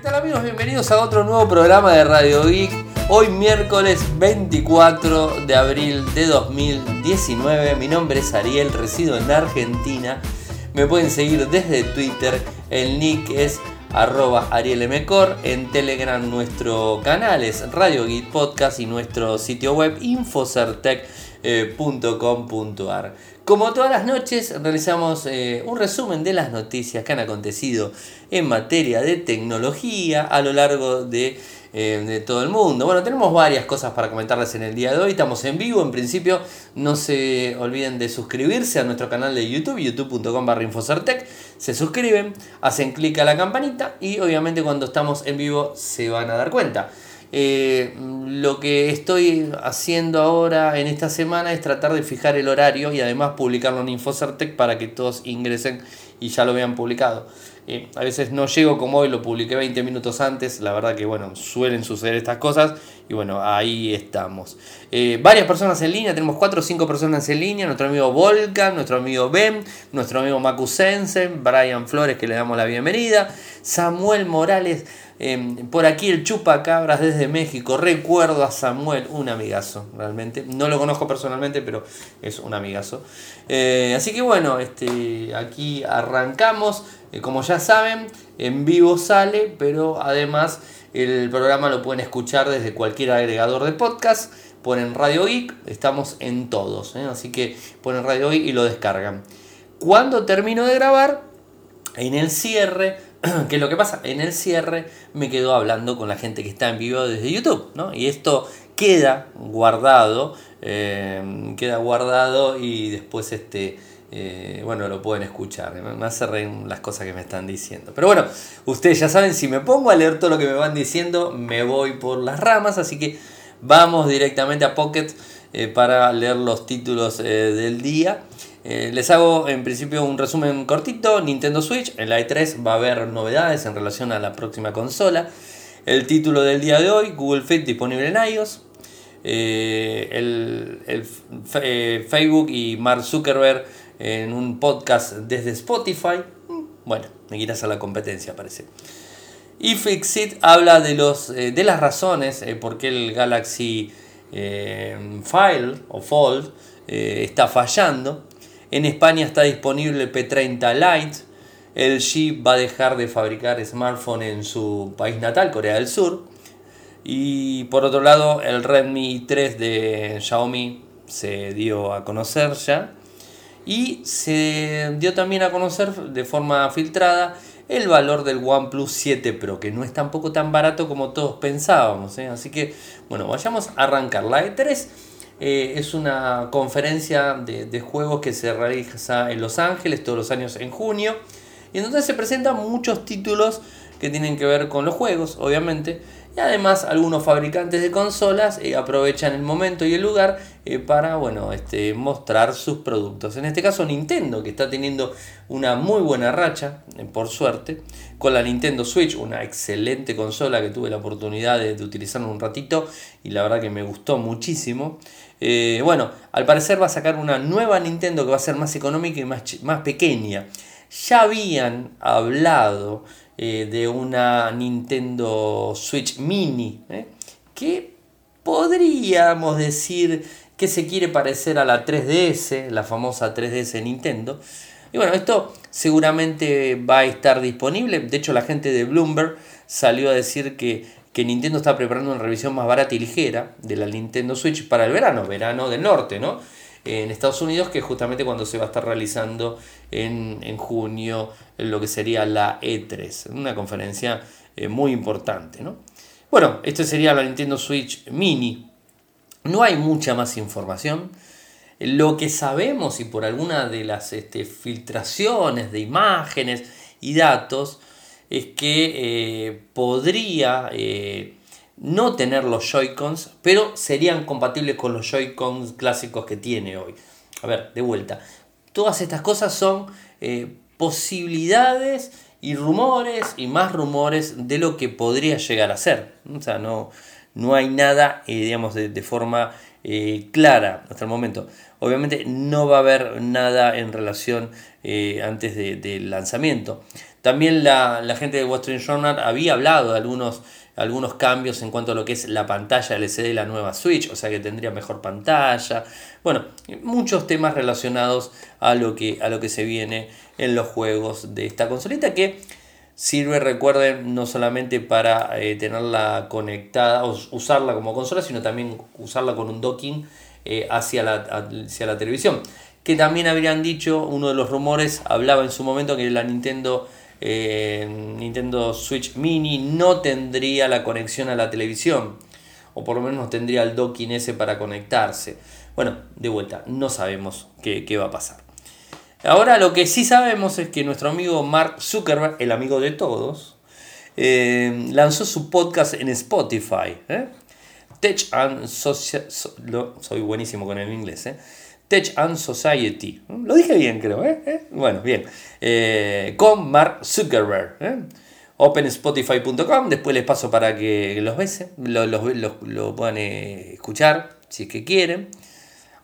¿Qué tal amigos? Bienvenidos a otro nuevo programa de Radio Geek. Hoy miércoles 24 de abril de 2019. Mi nombre es Ariel, resido en Argentina. Me pueden seguir desde Twitter. El nick es arroba arielmcor. En Telegram nuestro canal es Radio Geek Podcast y nuestro sitio web infocertec.com.ar. Como todas las noches, realizamos eh, un resumen de las noticias que han acontecido en materia de tecnología a lo largo de, eh, de, todo el mundo. Bueno, tenemos varias cosas para comentarles en el día de hoy. Estamos en vivo, en principio no se olviden de suscribirse a nuestro canal de YouTube, youtube.com barra. Se suscriben, hacen clic a la campanita y obviamente cuando estamos en vivo se van a dar cuenta. Eh, lo que estoy haciendo ahora en esta semana es tratar de fijar el horario y además publicarlo en Infocertec para que todos ingresen y ya lo vean publicado. Eh, a veces no llego como hoy, lo publiqué 20 minutos antes, la verdad que bueno, suelen suceder estas cosas y bueno, ahí estamos. Eh, varias personas en línea, tenemos 4 o 5 personas en línea, nuestro amigo Volcan, nuestro amigo Ben, nuestro amigo Macusense, Brian Flores que le damos la bienvenida, Samuel Morales, eh, por aquí el Chupacabras desde México, recuerdo a Samuel, un amigazo, realmente, no lo conozco personalmente, pero es un amigazo. Eh, así que bueno, este, aquí arrancamos. Eh, como ya saben, en vivo sale, pero además el programa lo pueden escuchar desde cualquier agregador de podcast. Ponen Radio Geek, estamos en todos, ¿eh? así que ponen Radio Geek y lo descargan. Cuando termino de grabar, en el cierre, ¿qué es lo que pasa? En el cierre me quedo hablando con la gente que está en vivo desde YouTube, ¿no? Y esto queda guardado, eh, queda guardado y después este eh, bueno, lo pueden escuchar. Me hace reír las cosas que me están diciendo. Pero bueno, ustedes ya saben, si me pongo a leer todo lo que me van diciendo, me voy por las ramas. Así que vamos directamente a Pocket eh, para leer los títulos del día. Les hago en principio un resumen cortito. Nintendo Switch, en la E3 va a haber novedades en relación a la próxima consola. El título del día de hoy, Google Fit disponible en iOS. el, el Facebook y Mark Zuckerberg en un podcast desde Spotify. Bueno, me quitas a la competencia, parece. Y Fixit habla de, los, eh, de las razones eh, por qué el Galaxy eh, File o Fold está fallando. En España está disponible el P30 Lite. El G va a dejar de fabricar smartphone en su país natal, Corea del Sur. Y por otro lado, el Redmi 3 de Xiaomi se dio a conocer ya. Y se dio también a conocer de forma filtrada el valor del OnePlus 7 Pro, que no es tampoco tan barato como todos pensábamos. ¿eh? Así que, bueno, vayamos a arrancar. La E3 eh, es una conferencia de, de, juegos que se realiza en Los Ángeles todos los años en junio. Y entonces se presentan muchos títulos que tienen que ver con los juegos, obviamente. Y además algunos fabricantes de consolas eh, aprovechan el momento y el lugar eh, para bueno, este, mostrar sus productos. En este caso Nintendo, que está teniendo una muy buena racha, por suerte, con la Nintendo Switch, una excelente consola que tuve la oportunidad de utilizar un ratito y la verdad que me gustó muchísimo. Bueno, al parecer va a sacar una nueva Nintendo que va a ser más económica y más, más pequeña. Ya habían hablado eh, de una Nintendo Switch Mini, ¿eh? que podríamos decir que se quiere parecer a la 3DS, la famosa 3DS de Nintendo. Y bueno, esto seguramente va a estar disponible. De hecho, la gente de Bloomberg salió a decir que, que Nintendo está preparando una revisión más barata y ligera de la Nintendo Switch para el verano, verano del norte, ¿no? en Estados Unidos, que justamente cuando se va a estar realizando en, en junio lo que sería la E3, una conferencia eh, muy importante. ¿no? Bueno, esto sería la Nintendo Switch Mini. No hay mucha más información. Lo que sabemos y por alguna de las este, filtraciones de imágenes y datos es que eh, podría eh, no tener los Joy-Cons, pero serían compatibles con los Joy-Cons clásicos que tiene hoy. A ver, de vuelta. Todas estas cosas son eh, posibilidades y rumores y más rumores de lo que podría llegar a ser. O sea, no, no hay nada, digamos, de, forma eh, clara hasta el momento. Obviamente no va a haber nada en relación antes del lanzamiento. También la, gente de Wall Street Journal había hablado de algunos, algunos cambios en cuanto a lo que es la pantalla LCD de la nueva Switch, o sea que tendría mejor pantalla. Bueno, muchos temas relacionados a lo que, a lo que se viene en los juegos de esta consolita que Sirve, recuerden, no solamente para eh, tenerla conectada o usarla como consola, sino también usarla con un docking eh, hacia, la, hacia la televisión. Que también habrían dicho, uno de los rumores hablaba en su momento que la Nintendo, Nintendo Switch Mini no tendría la conexión a la televisión. O por lo menos no tendría el docking ese para conectarse. Bueno, de vuelta, no sabemos qué, qué va a pasar. Ahora lo que sí sabemos es que nuestro amigo Mark Zuckerberg, el amigo de todos, eh, lanzó su podcast en Spotify. ¿eh? Tech and Society. soy buenísimo con el inglés. ¿eh? Tech and Society. Lo dije bien, creo. Bueno, bien. con Mark Zuckerberg. OpenSpotify.com. Después les paso para que los besen, lo, puedan escuchar si es que quieren.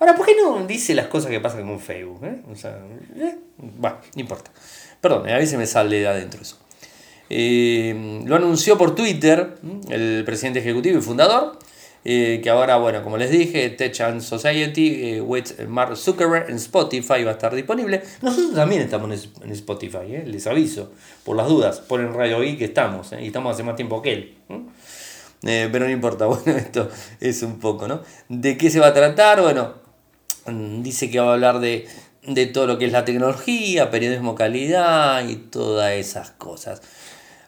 Ahora, ¿por qué no dice las cosas que pasan con Facebook? Eh? O sea, eh, bueno, no importa. Perdón, a veces me sale de adentro eso. Eh, lo anunció por Twitter el presidente ejecutivo y fundador, que ahora, bueno, como les dije, Tech and Society with Mark Zuckerberg en Spotify va a estar disponible. Nosotros también estamos en Spotify, les aviso, por las dudas, ponen Radio I que estamos, y estamos hace más tiempo que él. pero no importa, bueno, esto es un poco, ¿no? ¿De qué se va a tratar? Bueno, Mm, dice que va a hablar de, todo lo que es la tecnología, periodismo calidad y todas esas cosas.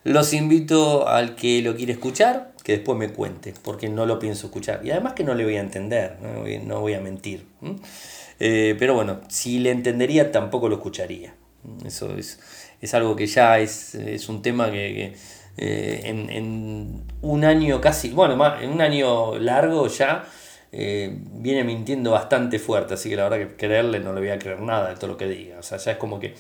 Los invito al que lo quiere escuchar, que después me cuente, porque no lo pienso escuchar. Y además que no le voy a entender, no voy, a mentir. Eh, pero bueno, si le entendería tampoco lo escucharía. Eso es, algo que ya es, un tema que, eh, en, un año casi, bueno, en un año largo ya eh, viene mintiendo bastante fuerte, así que la verdad que creerle no le voy a creer nada de todo lo que diga. O sea, ya es como que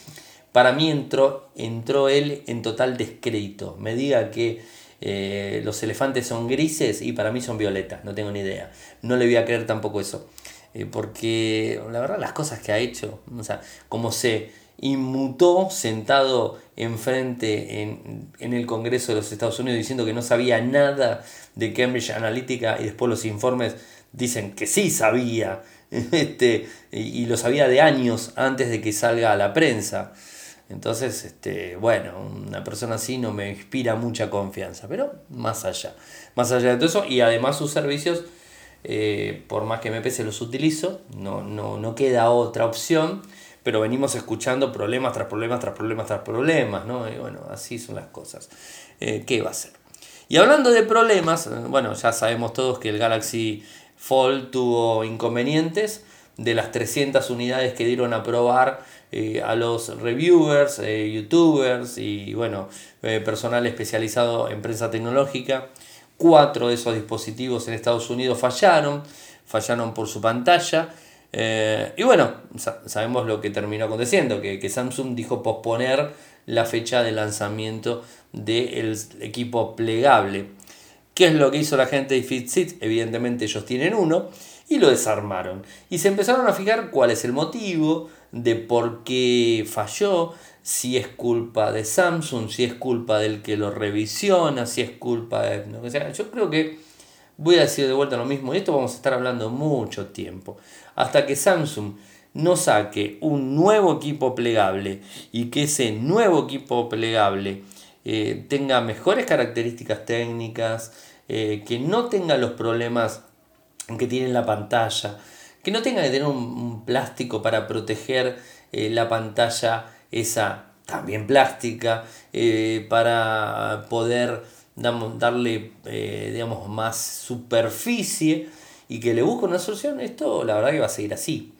para mí entró, entró él en total descrédito. Me diga que eh, los elefantes son grises y para mí son violetas, no tengo ni idea. No le voy a creer tampoco eso. Eh, porque la verdad las cosas que ha hecho, o sea, como se inmutó sentado enfrente en, en el Congreso de los Estados Unidos diciendo que no sabía nada de Cambridge Analytica y después los informes dicen que sí sabía, este, y, lo sabía de años antes de que salga a la prensa. Entonces, este, bueno, una persona así no me inspira mucha confianza, pero más allá, más allá de todo eso, y además sus servicios, eh, por más que me pese, los utilizo, no, no, no queda otra opción, pero venimos escuchando problemas tras problemas tras problemas tras problemas, ¿no? Y bueno, así son las cosas. Eh, ¿Qué va a ser? Y hablando de problemas, bueno, ya sabemos todos que el Galaxy Fold tuvo inconvenientes de las 300 unidades que dieron a probar eh, a los reviewers, eh, youtubers y bueno, eh, personal especializado en prensa tecnológica. Cuatro de esos dispositivos en Estados Unidos fallaron, fallaron por su pantalla. y bueno, sabemos lo que terminó aconteciendo, que, que, Samsung dijo posponer la fecha de lanzamiento del equipo plegable. ¿Qué es lo que hizo la gente de Fitsit? Evidentemente ellos tienen uno y lo desarmaron. Y se empezaron a fijar cuál es el motivo de por qué falló, si es culpa de Samsung, si es culpa del que lo revisiona, si es culpa de... O sea, yo creo que voy a decir de vuelta lo mismo, y esto vamos a estar hablando mucho tiempo, hasta que Samsung no saque un nuevo equipo plegable y que ese nuevo equipo plegable eh, tenga mejores características técnicas, eh, que no tenga los problemas que tiene la pantalla, que no tenga que tener un, plástico para proteger eh, la pantalla esa también plástica, eh, para poder darle digamos, más superficie y que le busque una solución, esto la verdad que va a seguir así.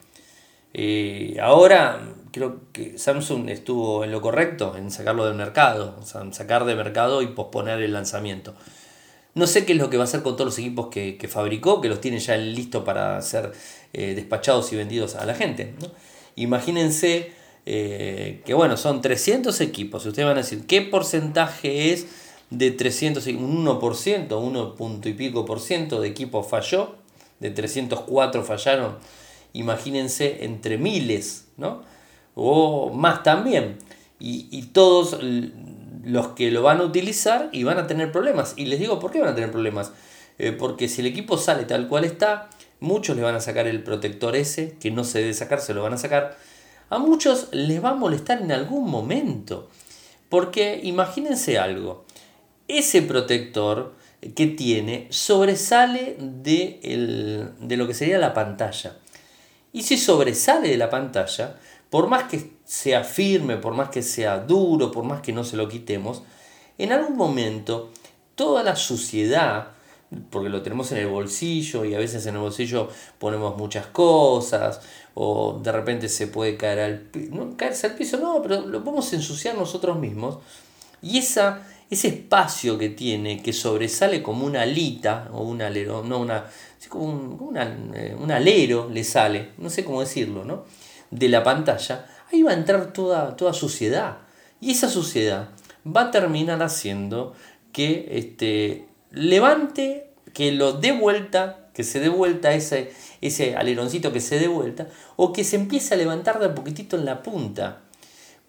ahora creo que Samsung estuvo en lo correcto en sacarlo del mercado, sacar de mercado y posponer el lanzamiento. No sé qué es lo que va a hacer con todos los equipos que, fabricó, que los tiene ya listos para ser eh, despachados y vendidos a la gente. Imagínense eh, que, bueno, son 300 equipos. Ustedes van a decir, ¿qué porcentaje es de 300? Un 1%, 1 punto y pico por ciento de equipos falló. de 304 fallaron, imagínense entre miles, ¿no? O más también. Y, todos los que lo van a utilizar y van a tener problemas. Y les digo, ¿por qué van a tener problemas? Eh, porque si el equipo sale tal cual está, muchos le van a sacar el protector ese, que no se debe sacar, se lo van a sacar. A muchos les va a molestar en algún momento. Porque imagínense algo, ese protector que tiene sobresale de, de lo que sería la pantalla. Y si sobresale de la pantalla, por más que sea firme, por más que sea duro, por más que no se lo quitemos, en algún momento toda la suciedad, porque lo tenemos en el bolsillo y a veces en el bolsillo ponemos muchas cosas, o de repente se puede caer al piso, no caerse al piso, no, pero lo podemos ensuciar nosotros mismos, y esa ese espacio que tiene, que sobresale como una alita, o un alero, no una, como un, eh, un alero le sale, no sé cómo decirlo, ¿no? De la pantalla, ahí va a entrar toda, toda suciedad. Y esa suciedad va a terminar haciendo que este, levante, que lo dé vuelta, que se dé vuelta ese, ese aleroncito que se dé vuelta, o que se empiece a levantar de a poquitito en la punta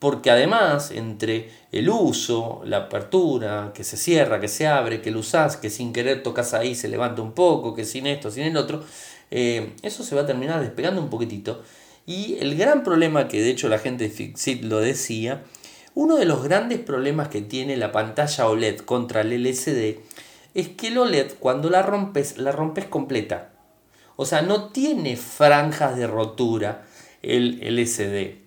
porque además entre el uso, la apertura, que se cierra, que se abre, que lo usás, que sin querer tocas ahí, se levanta un poco, que sin esto, sin el otro, eh, eso se va a terminar despegando un poquitito. Y el gran problema que de hecho la gente de Fixit lo decía, uno de los grandes problemas que tiene la pantalla OLED contra el LCD es que el OLED cuando la rompes, la rompes completa. O sea, no tiene franjas de rotura el LCD.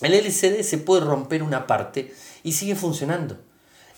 El LCD se puede romper una parte y sigue funcionando.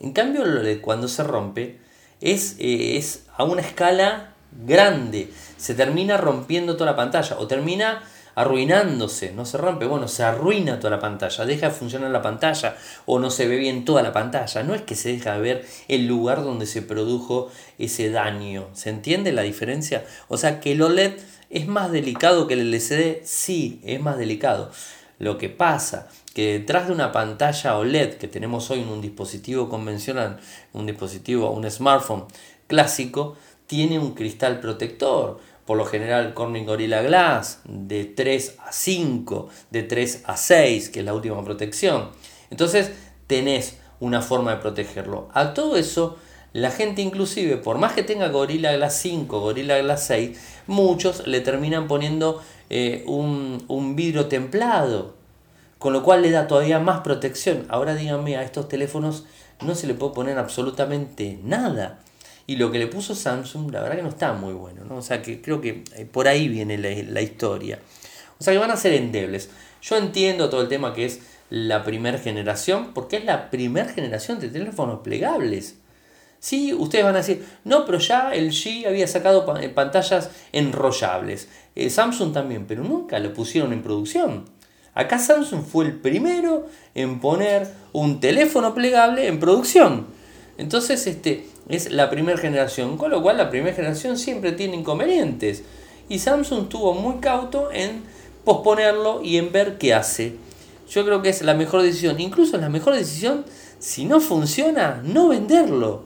En cambio, el OLED cuando se rompe es, eh, es a una escala grande. Se termina rompiendo toda la pantalla o termina arruinándose, no se rompe, bueno, se arruina toda la pantalla, deja de funcionar la pantalla o no se ve bien toda la pantalla, no es que se deja de ver el lugar donde se produjo ese daño, ¿se entiende la diferencia? O sea que el OLED es más delicado que el LCD, sí, es más delicado. Lo que pasa que detrás de una pantalla OLED que tenemos hoy en un dispositivo convencional, un dispositivo, un smartphone clásico, tiene un cristal protector. Por lo general Corning Gorilla Glass de 3 a 5, de 3 a 6, que es la última protección. Entonces tenés una forma de protegerlo. A todo eso, la gente inclusive, por más que tenga Gorilla Glass 5, Gorilla Glass 6, muchos le terminan poniendo eh, un, vidrio templado, con lo cual le da todavía más protección. Ahora díganme, a estos teléfonos no se le puede poner absolutamente nada. Y lo que le puso Samsung, la verdad que no está muy bueno, ¿no? O sea que creo que eh, por ahí viene la, la historia. O sea que van a ser endebles. Yo entiendo todo el tema que es la primera generación, porque es la primera generación de teléfonos plegables. Sí, ustedes van a decir, no, pero ya el G había sacado eh, pantallas enrollables. Eh, Samsung también, pero nunca lo pusieron en producción. Acá Samsung fue el primero en poner un teléfono plegable en producción. Entonces, este es la primera generación, con lo cual la primera generación siempre tiene inconvenientes. Y Samsung estuvo muy cauto en posponerlo y en ver qué hace. Yo creo que es la mejor decisión. Incluso la mejor decisión, si no funciona, no venderlo.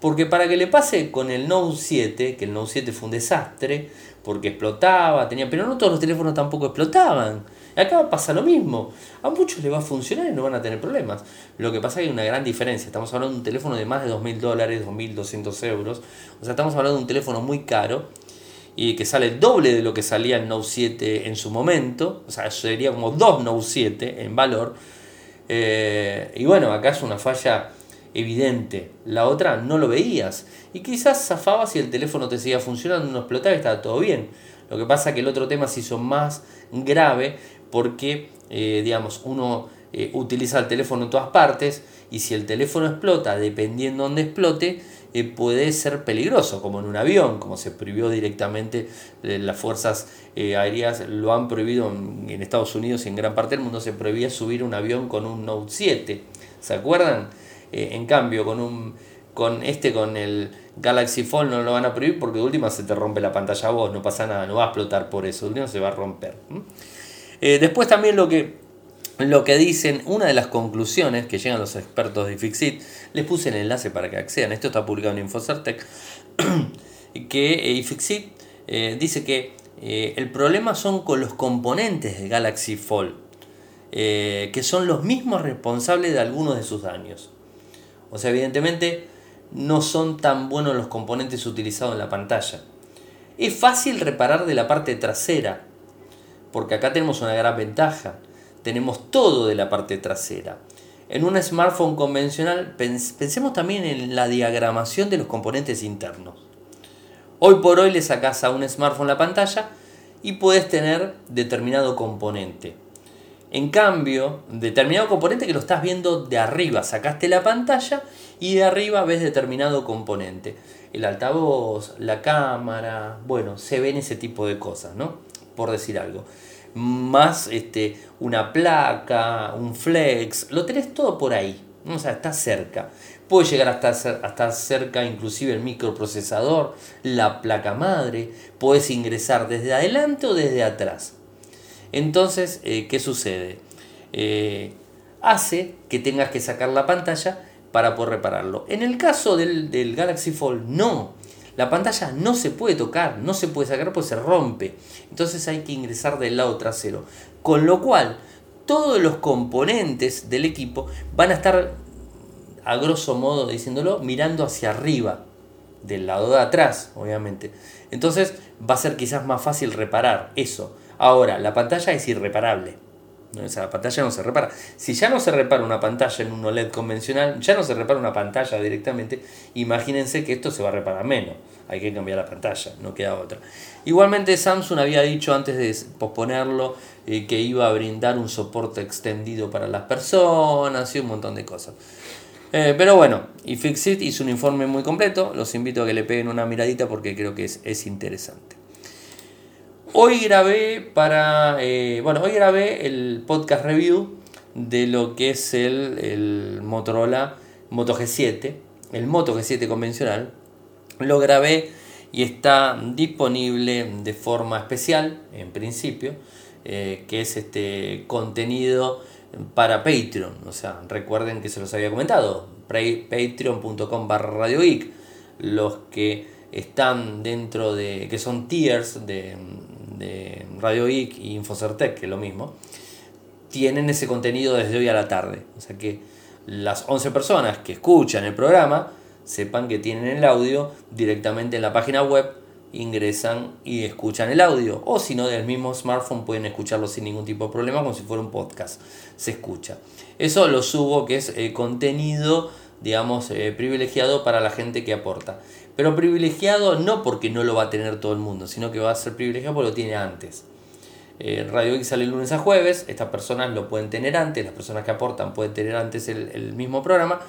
Porque para que le pase con el Note 7, que el Note 7 fue un desastre, porque explotaba, tenía, pero no todos los teléfonos tampoco explotaban. Acá pasa lo mismo. A muchos les va a funcionar y no van a tener problemas. Lo que pasa es que hay una gran diferencia. Estamos hablando de un teléfono de más de 2.000 dólares, 2.200 euros. O sea, estamos hablando de un teléfono muy caro y que sale el doble de lo que salía el Note 7 en su momento. O sea, sería como dos Note 7 en valor. Eh, y bueno, acá es una falla evidente. La otra no lo veías. Y quizás zafabas y el teléfono te seguía funcionando, no explotaba y estaba todo bien. Lo que pasa es que el otro tema se hizo más grave porque, eh, digamos, uno eh, utiliza el teléfono en todas partes y si el teléfono explota, dependiendo de dónde explote, eh, puede ser peligroso, como en un avión, como se prohibió directamente, las fuerzas aéreas lo han prohibido en, Estados Unidos y en gran parte del mundo se prohibía subir un avión con un Note 7. ¿Se acuerdan? En cambio, con, un, con este, con el Galaxy Fold no lo van a prohibir porque de última se te rompe la pantalla a vos, no pasa nada, no va a explotar por eso, de última se va a romper. Eh, después también lo que, lo que dicen, una de las conclusiones que llegan los expertos de Fixit, les puse el enlace para que accedan, esto está publicado en Infocertec, que eh, Fixit eh, dice que eh, el problema son con los componentes de Galaxy Fold, eh, que son los mismos responsables de algunos de sus daños. O sea, evidentemente no son tan buenos los componentes utilizados en la pantalla. Es fácil reparar de la parte trasera, porque acá tenemos una gran ventaja. Tenemos todo de la parte trasera. En un smartphone convencional pensemos también en la diagramación de los componentes internos. Hoy por hoy le sacas a un smartphone la pantalla y puedes tener determinado componente. En cambio, determinado componente que lo estás viendo de arriba, sacaste la pantalla y de arriba ves determinado componente. El altavoz, la cámara, bueno, se ven ese tipo de cosas, ¿no? Por decir algo. Más este, una placa, un flex, lo tenés todo por ahí. O sea, está cerca. Puede llegar hasta, estar cerca inclusive el microprocesador, la placa madre. Puedes ingresar desde adelante o desde atrás. Entonces, eh, ¿qué sucede? Eh, hace que tengas que sacar la pantalla para poder repararlo. En el caso del, del, Galaxy Fold, no. La pantalla no se puede tocar, no se puede sacar pues se rompe. Entonces hay que ingresar del lado trasero. Con lo cual, todos los componentes del equipo van a estar, a grosso modo diciéndolo, mirando hacia arriba, del lado de atrás, obviamente. Entonces va a ser quizás más fácil reparar eso. Ahora, la pantalla es irreparable. ¿No? La pantalla no se repara. Si ya no se repara una pantalla en un OLED convencional, ya no se repara una pantalla directamente, imagínense que esto se va a reparar menos. Hay que cambiar la pantalla, no queda otra. Igualmente Samsung había dicho antes de posponerlo eh, que iba a brindar un soporte extendido para las personas y un montón de cosas. Eh, pero bueno, y Fixit hizo un informe muy completo, los invito a que le peguen una miradita porque creo que es, es interesante. Hoy grabé para. Eh, bueno, hoy grabé el podcast review de lo que es el, el Motorola Moto G7, el Moto G7 convencional. Lo grabé y está disponible de forma especial, en principio, eh, que es este contenido para Patreon. O sea, recuerden que se los había comentado, patreon.com barra Radio Los que están dentro de, que son tiers de, de Radio IC y Infocertec, que es lo mismo, tienen ese contenido desde hoy a la tarde. O sea que las 11 personas que escuchan el programa sepan que tienen el audio directamente en la página web, ingresan y escuchan el audio. O si no, del mismo smartphone pueden escucharlo sin ningún tipo de problema, como si fuera un podcast. Se escucha. Eso lo subo, que es eh, contenido, digamos, eh, privilegiado para la gente que aporta. Pero privilegiado no porque no lo va a tener todo el mundo, sino que va a ser privilegiado porque lo tiene antes. Eh, Radio X sale lunes a jueves, estas personas lo pueden tener antes, las personas que aportan pueden tener antes el, mismo programa.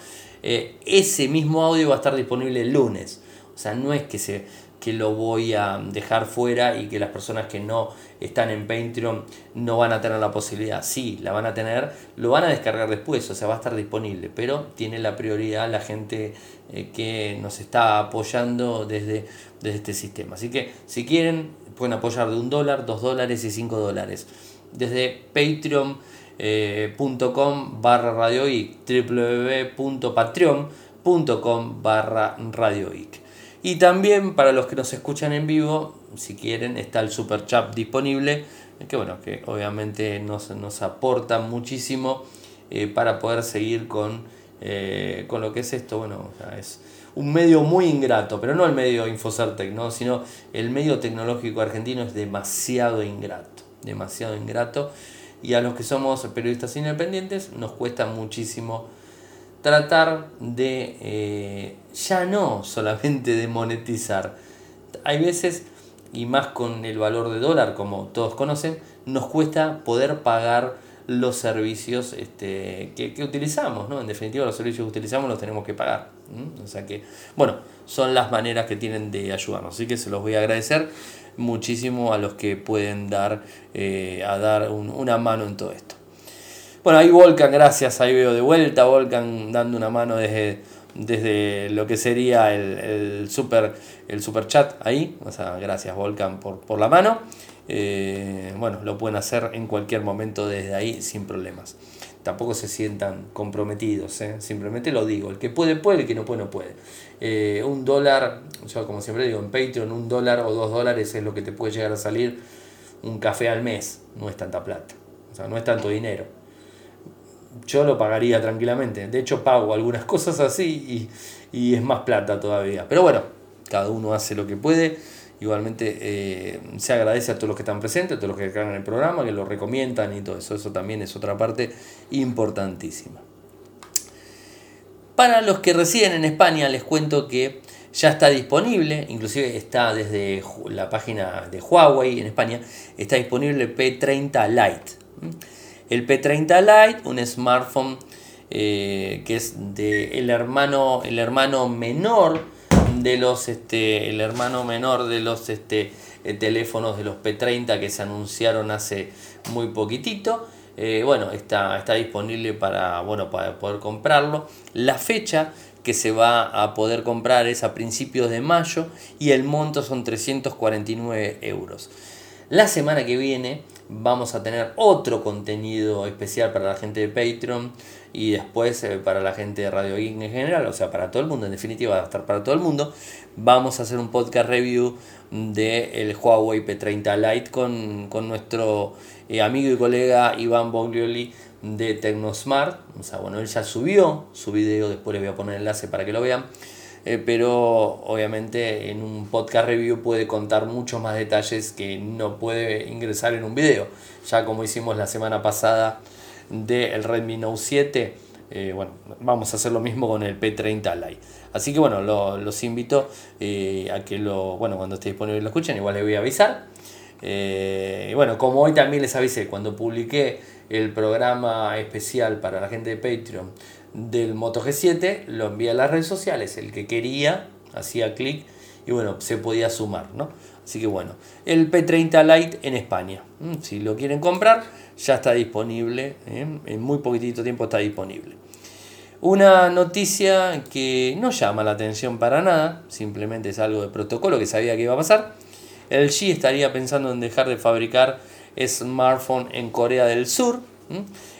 Eh, ese mismo audio va a estar disponible el lunes. O sea, no es que se, que lo voy a dejar fuera y que las personas que no están en Patreon no van a tener la posibilidad. Sí, la van a tener, lo van a descargar después, o sea, va a estar disponible, pero tiene la prioridad la gente eh, que nos está apoyando desde, desde este sistema. Así que si quieren, pueden apoyar de un dólar, dos dólares y cinco dólares. Desde patreon.com eh, barra radioic, www.patreon.com barra radioic. Y también para los que nos escuchan en vivo, si quieren, está el super chat disponible, que bueno, que obviamente nos, nos aporta muchísimo eh, para poder seguir con, eh, con lo que es esto. Bueno, es un medio muy ingrato, pero no el medio Infocertec, ¿no? sino el medio tecnológico argentino es demasiado ingrato, demasiado ingrato. Y a los que somos periodistas independientes nos cuesta muchísimo tratar de eh, ya no solamente de monetizar. Hay veces, y más con el valor de dólar, como todos conocen, nos cuesta poder pagar los servicios este, que, utilizamos, ¿no? En definitiva, los servicios que utilizamos los tenemos que pagar. O sea que, bueno, son las maneras que tienen de ayudarnos. Así que se los voy a agradecer muchísimo a los que pueden dar, eh, a dar una mano en todo esto. Bueno, ahí Volcan, gracias, ahí veo de vuelta Volcan dando una mano desde, desde lo que sería el, super, el super chat ahí. O sea, gracias Volcan por, por la mano. Eh, bueno, lo pueden hacer en cualquier momento desde ahí sin problemas. tampoco se sientan comprometidos, ¿eh? simplemente lo digo, el que puede puede, el que no puede no puede. Eh, un dólar, yo como siempre digo en Patreon, un dólar o dos dólares es lo que te puede llegar a salir un café al mes, no es tanta plata, o sea, no es tanto dinero. Yo lo pagaría tranquilamente, de hecho pago algunas cosas así y, y es más plata todavía, pero bueno, cada uno hace lo que puede Igualmente eh, se agradece a todos los que están presentes, a todos los que en el programa, que lo recomiendan y todo eso. Eso también es otra parte importantísima. Para los que residen en España les cuento que ya está disponible, inclusive está desde la página de Huawei en España, está disponible el P30 Lite. El P30 Lite, un smartphone eh, que es de el hermano, el hermano menor de los este el hermano menor de los este eh, teléfonos de los P30 que se anunciaron hace muy poquitito. Eh, bueno está, está disponible para bueno para poder comprarlo. La fecha que se va a poder comprar es a principios de mayo y el monto son 349 euros. La semana que viene vamos a tener otro contenido especial para la gente de Patreon y después eh, para la gente de Radio Geek en general, o sea, para todo el mundo, en definitiva va a estar para todo el mundo. Vamos a hacer un podcast review del el Huawei P30 Lite con, nuestro eh, amigo y colega Iván Boglioli de Tecnosmart. O sea, bueno, él ya subió su video, después les voy a poner el enlace para que lo vean. Eh, pero obviamente en un podcast review puede contar muchos más detalles que no puede ingresar en un video. Ya como hicimos la semana pasada del Redmi Note 7, eh, bueno, vamos a hacer lo mismo con el P30 Lite. Así que bueno, los invito eh, a que lo, bueno, cuando esté disponible lo escuchen, igual les voy a avisar. y bueno, como hoy también les avisé, cuando publiqué el programa especial para la gente de Patreon del Moto G7, lo envía a las redes sociales. El que quería hacía clic y bueno, se podía sumar, ¿no? Así que bueno, el P30 Lite en España. Si lo quieren comprar, ya está disponible. En muy poquitito tiempo está disponible. Una noticia que no llama la atención para nada, simplemente es algo de protocolo que sabía que iba a pasar. El G estaría pensando en dejar de fabricar smartphone en Corea del Sur.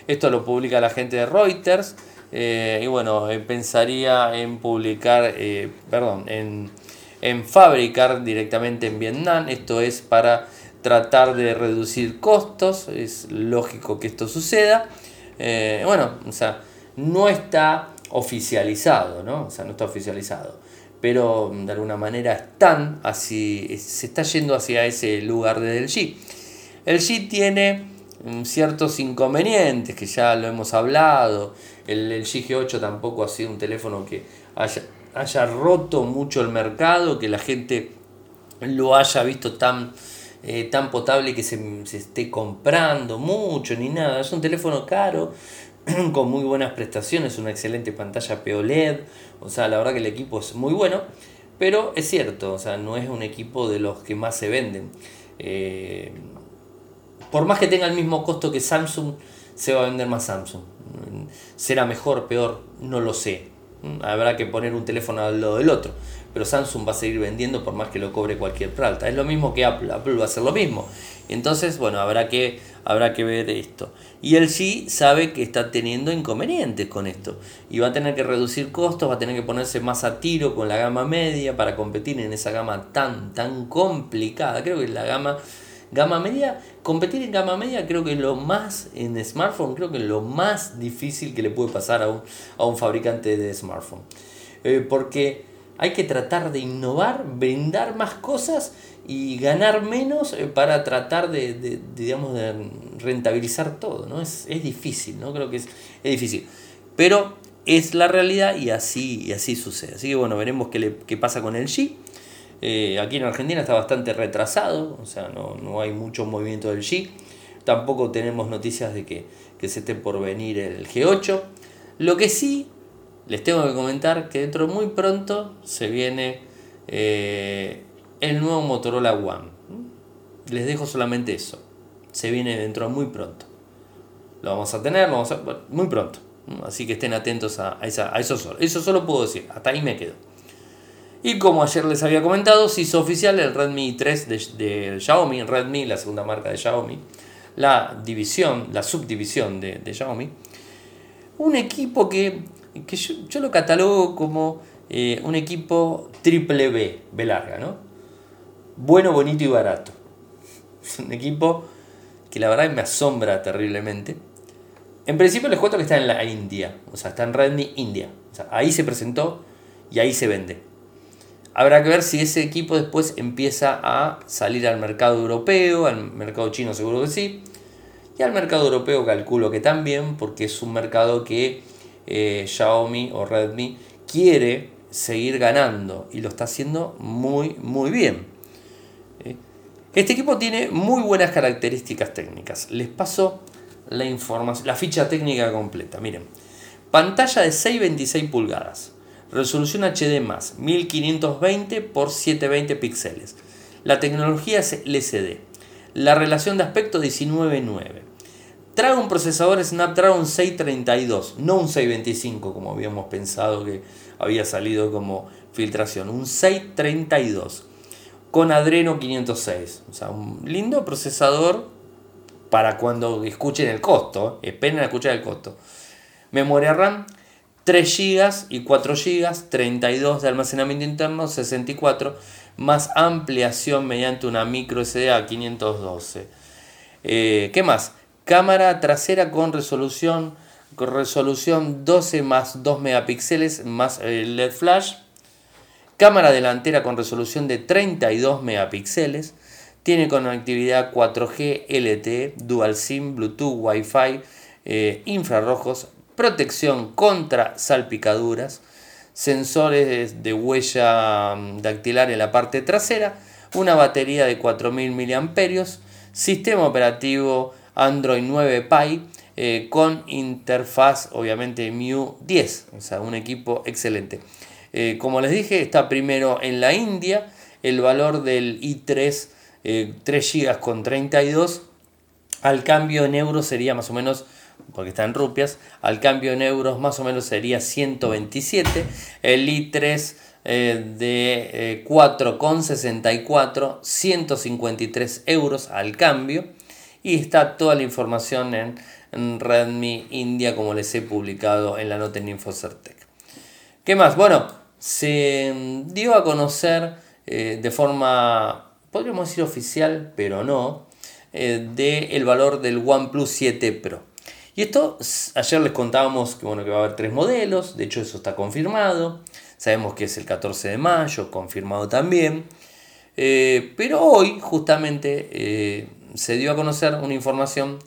Esto lo publica la gente de Reuters. Eh, y bueno, eh, pensaría en publicar, eh, perdón, en, fabricar directamente en Vietnam. Esto es para tratar de reducir costos. Es lógico que esto suceda. bueno, o sea, no está oficializado, ¿no? O sea, no está oficializado. Pero de alguna manera están así, se está yendo hacia ese lugar del G. El G tiene mm, ciertos inconvenientes que ya lo hemos hablado. El, el GG8 tampoco ha sido un teléfono que haya, haya roto mucho el mercado, que la gente lo haya visto tan, eh, tan potable que se, se, esté comprando mucho ni nada. Es un teléfono caro, con muy buenas prestaciones, una excelente pantalla POLED. O sea, la verdad que el equipo es muy bueno. Pero es cierto, o sea, no es un equipo de los que más se venden. Eh, por más que tenga el mismo costo que Samsung, se va a vender más Samsung. ¿Será mejor, peor? No lo sé. Habrá que poner un teléfono al lado del otro. Pero Samsung va a seguir vendiendo por más que lo cobre cualquier plata. Es lo mismo que Apple. Apple va a hacer lo mismo. Entonces, bueno, habrá que, habrá que ver esto. Y el G sabe que está teniendo inconvenientes con esto. Y va a tener que reducir costos, va a tener que ponerse más a tiro con la gama media para competir en esa gama tan, tan complicada. Creo que es la gama Gama media, competir en gama media creo que es lo más, en smartphone, creo que es lo más difícil que le puede pasar a un, a un fabricante de smartphone. Eh, porque hay que tratar de innovar, brindar más cosas y ganar menos eh, para tratar de, digamos, de rentabilizar todo, ¿no? Es, difícil, ¿no? Creo que es, es difícil. Pero es la realidad y así, y así sucede. Así que bueno, veremos qué, le, qué pasa con el G. Eh, aquí en Argentina está bastante retrasado, o sea, no, hay mucho movimiento del G. Tampoco tenemos noticias de que, se esté por venir el G8. Lo que sí les tengo que comentar que dentro de muy pronto se viene eh, el nuevo Motorola One. Les dejo solamente eso. Se viene dentro de muy pronto. Lo vamos a tener, vamos a, muy pronto. Así que estén atentos a, esa, a eso solo. Eso solo puedo decir. Hasta ahí me quedo. Y como ayer les había comentado, se hizo oficial el Redmi 3 de, Xiaomi, Redmi, la segunda marca de Xiaomi, la división, la subdivisión de, Xiaomi. un equipo que, yo, lo catalogo como eh, un equipo triple B, B larga, ¿no? Bueno, bonito y barato. Es un equipo que la verdad me asombra terriblemente. En principio les cuento que está en la India, o sea, está en Redmi India. Ahí se presentó y ahí se vende. Habrá que ver si ese equipo después empieza a salir al mercado europeo, al mercado chino seguro que sí, y al mercado europeo calculo que también, porque es un mercado que eh, Xiaomi o Redmi quiere seguir ganando y lo está haciendo muy muy bien. ¿eh? Este equipo tiene muy buenas características técnicas. Les paso la información, la ficha técnica completa. Miren, pantalla de 626 pulgadas, resolución HD+, 1520 x 720 píxeles. La tecnología es LCD. La relación de aspecto 19.9. Trae un procesador Snapdragon 632, no un 625 como habíamos pensado que había salido como filtración, un 632 con Adreno 506. O sea, un lindo procesador para cuando escuchen el costo. Esperen a escuchar el costo. Memoria RAM 3 GB y 4 GB, 32 de almacenamiento interno, 64, más ampliación mediante una micro SD a 512. ¿Qué más? Cámara trasera con resolución, con resolución 12 más 2 megapíxeles más LED flash. Cámara delantera con resolución de 32 megapíxeles. Tiene conectividad 4G, LTE, Dual SIM, Bluetooth, Wi-Fi, eh, infrarrojos, protección contra salpicaduras, sensores de huella mm, dactilar en la parte trasera, una batería de 4000 mAh, sistema operativo Android 9 Pie eh, con interfaz obviamente MIU 10, o sea, un equipo excelente. Eh, como les dije, está primero en la India, el valor del i3 3 GB con 32, al cambio en euros sería más o menos, porque está en rupias, al cambio en euros más o menos sería 127, el i3 eh, de 4,64, 153 euros al cambio, y está toda la información en, Redmi India como les he publicado en la nota en Infocertec. ¿Qué más? Bueno, se dio a conocer eh, de forma podríamos decir oficial, pero no, eh, del valor del OnePlus 7 Pro. Y esto, ayer les contábamos que, bueno, que va a haber tres modelos, de hecho eso está confirmado, sabemos que es el 14 de mayo, confirmado también, eh, pero hoy justamente eh, se dio a conocer una información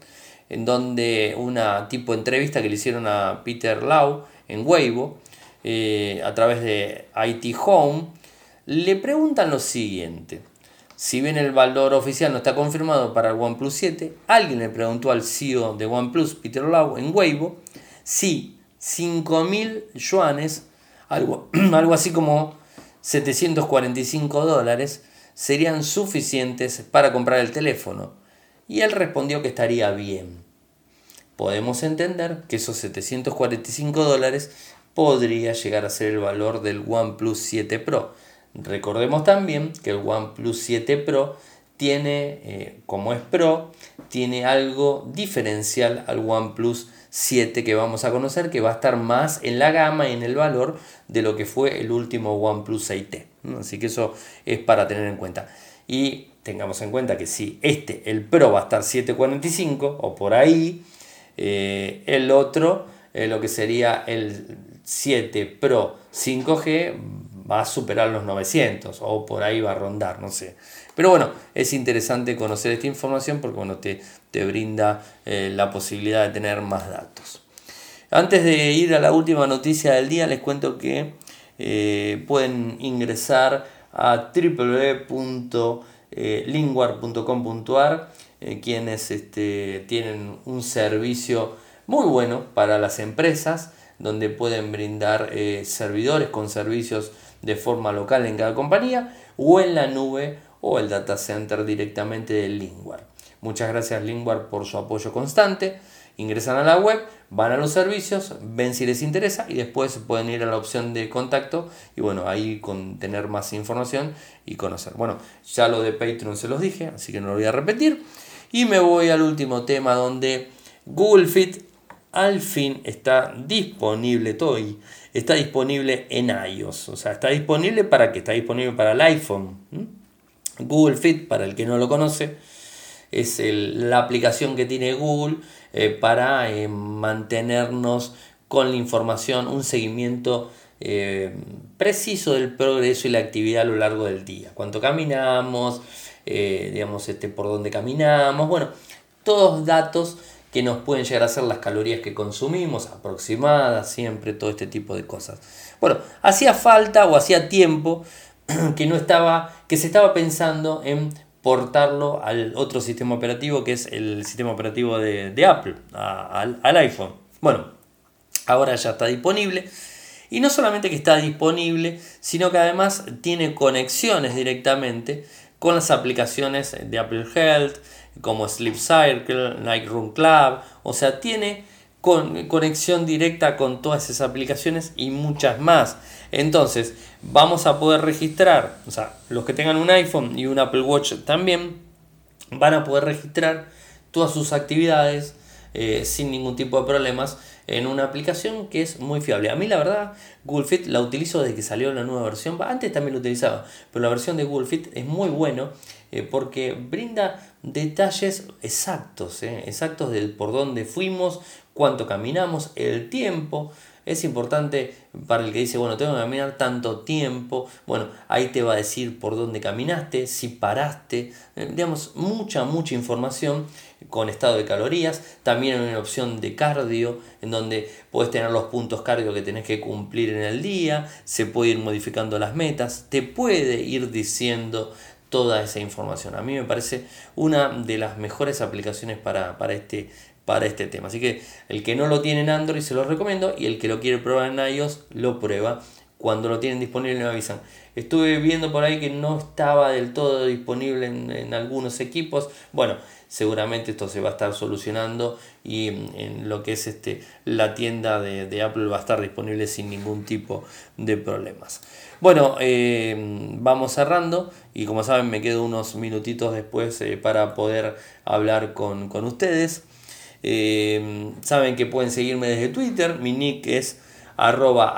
en donde una tipo de entrevista que le hicieron a Peter Lau en Weibo, a través de IT Home, le preguntan lo siguiente. Si bien el valor oficial no está confirmado para el OnePlus 7, alguien le preguntó al CEO de OnePlus, Peter Lau, en Weibo, si 5.000 yuanes, algo, algo así como 745 dólares, serían suficientes para comprar el teléfono. Y él respondió que estaría bien. Podemos entender que esos 745 dólares podría llegar a ser el valor del OnePlus 7 Pro Recordemos también que el OnePlus 7 Pro tiene, eh, como es Pro, tiene algo diferencial al OnePlus 7 que vamos a conocer, que va a estar más en la gama y en el valor de lo que fue el último OnePlus 6T. Así que eso es para tener en cuenta. Y tengamos en cuenta que si este, el Pro, va a estar 745 o por ahí, eh, el otro, eh, lo que sería el 7 Pro 5G, va a superar los 900 o por ahí va a rondar, no sé. Pero bueno, es interesante conocer esta información porque bueno, te, te brinda eh, la posibilidad de tener más datos. Antes de ir a la última noticia del día, les cuento que eh, pueden ingresar a www.linguar.com.ar eh, quienes este, tienen un servicio muy bueno para las empresas donde pueden brindar servidores con servicios de forma local en cada compañía o en la nube o el data center directamente de Lingwar. Muchas gracias Lingwar por su apoyo constante. Ingresan a la web, van a los servicios, ven si les interesa y después pueden ir a la opción de contacto y bueno, ahí con tener más información y conocer. Bueno, ya lo de Patreon se los dije, así que no lo voy a repetir. Y me voy al último tema donde Google Fit al fin está disponible todo está disponible en iOS, o sea, está disponible para que está disponible para el iPhone. Google Fit, para el que no lo conoce, es la aplicación que tiene Google eh, para eh, mantenernos con la información, un seguimiento eh, preciso del progreso y la actividad a lo largo del día. Cuánto caminamos, digamos, este, por dónde caminamos, bueno, todos datos que nos pueden llegar a ser las calorías que consumimos, aproximadas, siempre, todo este tipo de cosas. Bueno, hacía falta o hacía tiempo que no estaba, que se estaba pensando en portarlo al otro sistema operativo que es el sistema operativo de, Apple, al, al iPhone. Bueno, ahora ya está disponible. Y no solamente que está disponible, sino que además tiene conexiones directamente con las aplicaciones de Apple Health, como Sleep Circle, Night Room Club, o sea, tiene con, conexión directa con todas esas aplicaciones y muchas más. Entonces, vamos a poder registrar, o sea, los que tengan un iPhone y un Apple Watch también van a poder registrar todas sus actividades eh, sin ningún tipo de problemas en una aplicación que es muy fiable. A mí la verdad, Google Fit la utilizo desde que salió la nueva versión. Antes también lo utilizaba, pero la versión de Google Fit es muy bueno eh, porque brinda detalles exactos, eh, exactos del por dónde fuimos, cuánto caminamos, el tiempo. Es importante para el que dice, bueno, tengo que caminar tanto tiempo. Bueno, ahí te va a decir por dónde caminaste, si paraste. Eh, digamos, mucha, mucha información con estado de calorías. También hay una opción de cardio, en donde puedes tener los puntos cardio que tenés que cumplir en el día. Se puede ir modificando las metas. Te puede ir diciendo toda esa información. A mí me parece una de las mejores aplicaciones para, para este para este tema. Así que el que no lo tiene en Android se lo recomiendo y el que lo quiere probar en iOS lo prueba. Cuando lo tienen disponible me avisan. Estuve viendo por ahí que no estaba del todo disponible en, algunos equipos. Bueno, seguramente esto se va a estar solucionando y en, lo que es este, la tienda de, Apple va a estar disponible sin ningún tipo de problemas. Bueno, eh, vamos cerrando y como saben me quedo unos minutitos después eh, para poder hablar con, con ustedes. Eh, saben que pueden seguirme desde Twitter, mi nick es arroba.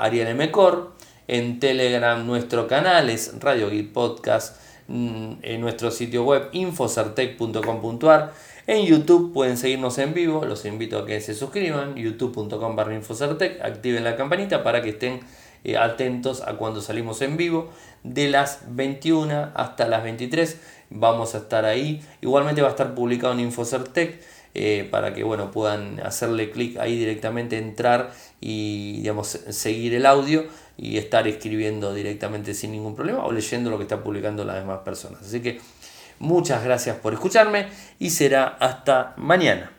En Telegram nuestro canal es Radio Geek Podcast. Mm, en nuestro sitio web infocertec.com.ar. En YouTube pueden seguirnos en vivo, los invito a que se suscriban, youtube.com barra infocertec, activen la campanita para que estén eh, atentos a cuando salimos en vivo, de las 21 hasta las 23 vamos a estar ahí, igualmente va a estar publicado en Infocertec eh, para que bueno, puedan hacerle clic ahí directamente, entrar y digamos, seguir el audio y estar escribiendo directamente sin ningún problema o leyendo lo que está publicando las demás personas. Así que muchas gracias por escucharme y será hasta mañana.